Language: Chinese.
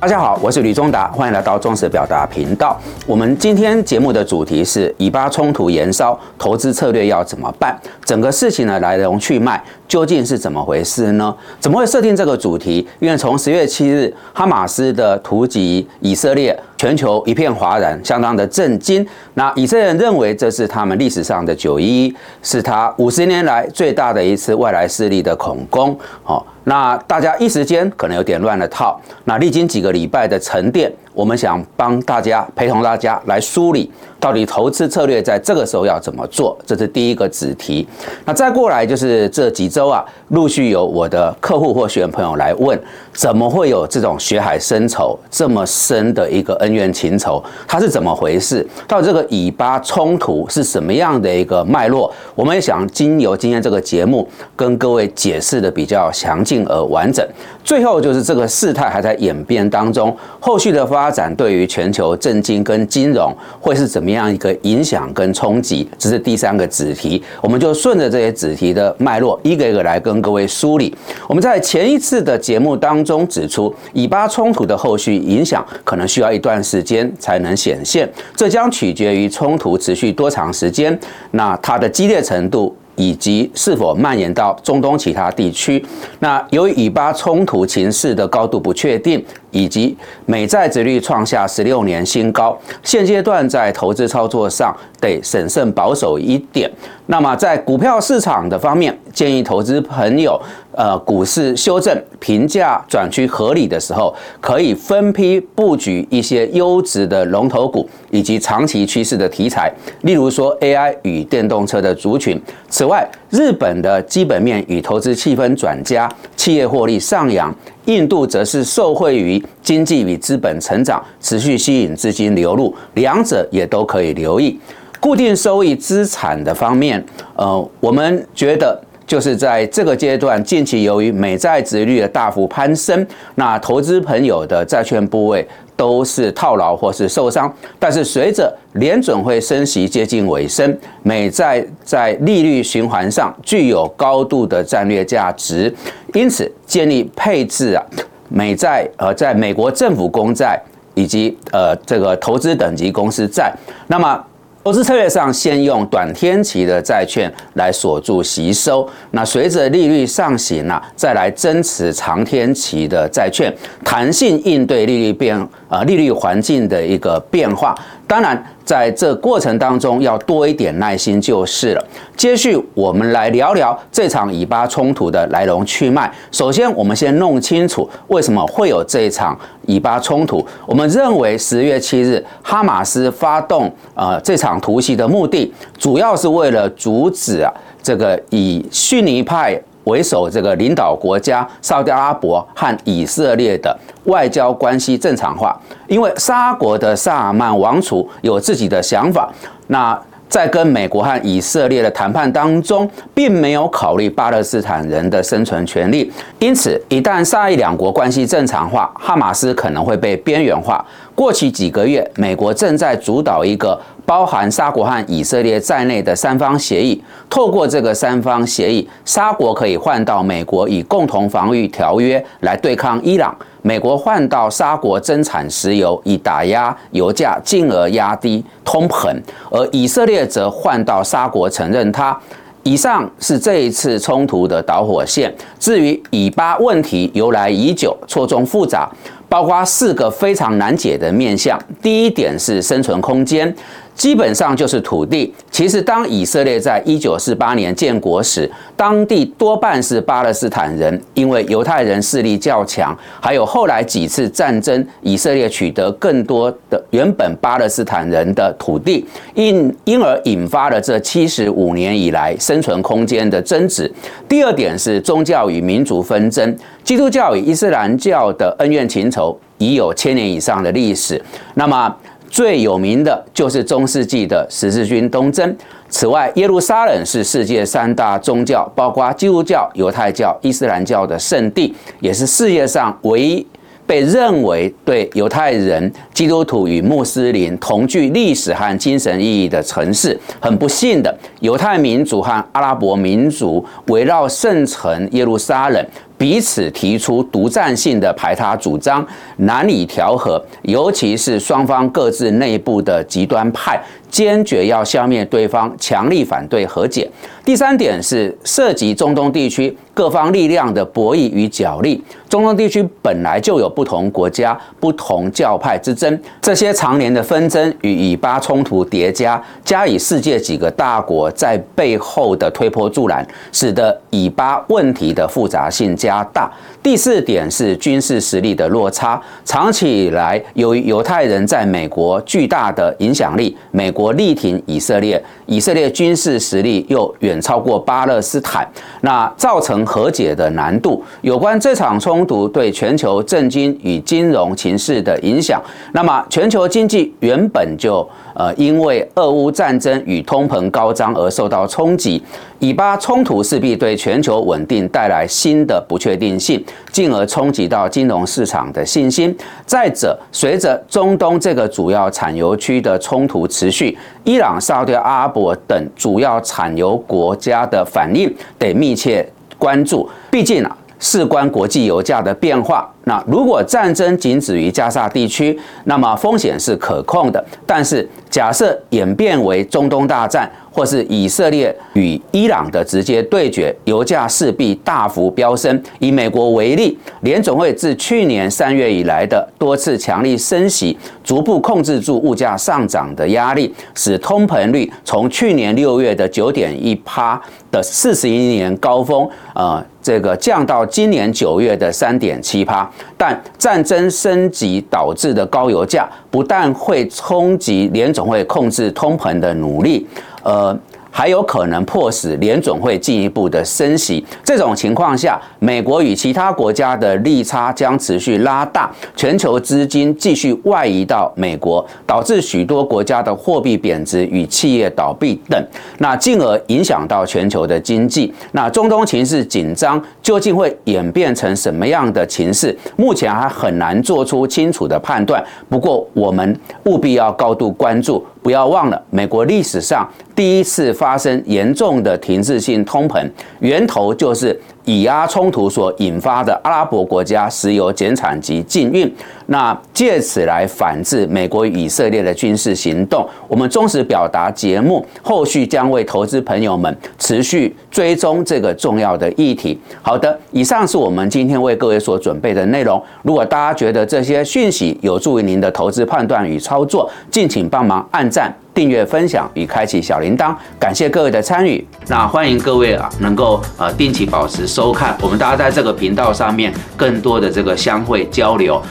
大家好，我是吕忠达，欢迎来到中实表达频道。我们今天节目的主题是以巴冲突延烧，投资策略要怎么办？整个事情的来龙去脉究竟是怎么回事呢？怎么会设定这个主题？因为从十月七日哈马斯的突袭以色列，全球一片哗然，相当的震惊。那以色列人认为这是他们历史上的九一一，是他五十年来最大的一次外来势力的恐攻。好。那大家一时间可能有点乱了套。那历经几个礼拜的沉淀，我们想帮大家陪同大家来梳理。到底投资策略在这个时候要怎么做？这是第一个子题。那再过来就是这几周啊，陆续有我的客户或学员朋友来问，怎么会有这种血海深仇这么深的一个恩怨情仇？它是怎么回事？到底这个以巴冲突是什么样的一个脉络？我们也想经由今天这个节目跟各位解释的比较详尽而完整。最后就是这个事态还在演变当中，后续的发展对于全球政经跟金融会是怎么样？这样一个影响跟冲击，这是第三个子题，我们就顺着这些子题的脉络，一个一个来跟各位梳理。我们在前一次的节目当中指出，以巴冲突的后续影响可能需要一段时间才能显现，这将取决于冲突持续多长时间，那它的激烈程度。以及是否蔓延到中东其他地区？那由于以巴冲突情势的高度不确定，以及美债殖率创下十六年新高，现阶段在投资操作上得审慎保守一点。那么在股票市场的方面，建议投资朋友，呃，股市修正、评价转趋合理的时候，可以分批布局一些优质的龙头股，以及长期趋势的题材，例如说 AI 与电动车的族群。此外，日本的基本面与投资气氛转佳，企业获利上扬；印度则是受惠于经济与资本成长，持续吸引资金流入，两者也都可以留意。固定收益资产的方面，呃，我们觉得就是在这个阶段，近期由于美债值率的大幅攀升，那投资朋友的债券部位都是套牢或是受伤。但是随着联准会升息接近尾声，美债在利率循环上具有高度的战略价值，因此建立配置啊，美债呃，在美国政府公债以及呃这个投资等级公司债，那么。投资策略上，先用短天期的债券来锁住吸收。那随着利率上行啊，再来增持长天期的债券，弹性应对利率变啊利率环境的一个变化。当然，在这过程当中要多一点耐心就是了。接续我们来聊聊这场以巴冲突的来龙去脉。首先，我们先弄清楚为什么会有这场以巴冲突。我们认为十月七日哈马斯发动呃这场突袭的目的，主要是为了阻止啊这个以逊尼派。为首，这个领导国家沙特阿拉伯和以色列的外交关系正常化，因为沙国的萨尔曼王储有自己的想法，那在跟美国和以色列的谈判当中，并没有考虑巴勒斯坦人的生存权利，因此一旦沙伊两国关系正常化，哈马斯可能会被边缘化。过去几个月，美国正在主导一个。包含沙国和以色列在内的三方协议，透过这个三方协议，沙国可以换到美国以共同防御条约来对抗伊朗，美国换到沙国增产石油以打压油价，进而压低通膨，而以色列则换到沙国承认它。以上是这一次冲突的导火线。至于以巴问题由来已久，错综复杂，包括四个非常难解的面向。第一点是生存空间。基本上就是土地。其实，当以色列在一九四八年建国时，当地多半是巴勒斯坦人，因为犹太人势力较强。还有后来几次战争，以色列取得更多的原本巴勒斯坦人的土地，因因而引发了这七十五年以来生存空间的争执。第二点是宗教与民族纷争，基督教与伊斯兰教的恩怨情仇已有千年以上的历史。那么，最有名的就是中世纪的十字军东征。此外，耶路撒冷是世界三大宗教，包括基督教、犹太教、伊斯兰教的圣地，也是世界上唯一被认为对犹太人、基督徒与穆斯林同具历史和精神意义的城市。很不幸的，犹太民族和阿拉伯民族围绕圣城耶路撒冷。彼此提出独占性的排他主张，难以调和，尤其是双方各自内部的极端派。坚决要消灭对方，强力反对和解。第三点是涉及中东地区各方力量的博弈与角力。中东地区本来就有不同国家、不同教派之争，这些常年的纷争与以巴冲突叠加，加以世界几个大国在背后的推波助澜，使得以巴问题的复杂性加大。第四点是军事实力的落差，长期以来由于犹太人在美国巨大的影响力，美国。力挺以色列，以色列军事实力又远超过巴勒斯坦，那造成和解的难度。有关这场冲突对全球政经与金融情势的影响，那么全球经济原本就呃因为俄乌战争与通膨高涨而受到冲击。以巴冲突势必对全球稳定带来新的不确定性，进而冲击到金融市场的信心。再者，随着中东这个主要产油区的冲突持续，伊朗、沙特阿拉伯等主要产油国家的反应得密切关注。毕竟啊，事关国际油价的变化。那如果战争仅止于加沙地区，那么风险是可控的。但是假设演变为中东大战，或是以色列与伊朗的直接对决，油价势必大幅飙升。以美国为例，联总会自去年三月以来的多次强力升息，逐步控制住物价上涨的压力，使通膨率从去年六月的九点一趴的四十一年高峰，呃，这个降到今年九月的三点七趴。但战争升级导致的高油价，不但会冲击联总会控制通膨的努力。呃。还有可能迫使联总会进一步的升息。这种情况下，美国与其他国家的利差将持续拉大，全球资金继续外移到美国，导致许多国家的货币贬值与企业倒闭等，那进而影响到全球的经济。那中东情势紧张，究竟会演变成什么样的情势？目前还很难做出清楚的判断。不过，我们务必要高度关注。不要忘了，美国历史上第一次发生严重的停滞性通膨，源头就是。以阿冲突所引发的阿拉伯国家石油减产及禁运，那借此来反制美国以色列的军事行动。我们忠实表达节目，后续将为投资朋友们持续追踪这个重要的议题。好的，以上是我们今天为各位所准备的内容。如果大家觉得这些讯息有助于您的投资判断与操作，敬请帮忙按赞。订阅、分享与开启小铃铛，感谢各位的参与。那欢迎各位啊，能够呃定期保持收看，我们大家在这个频道上面更多的这个相会交流。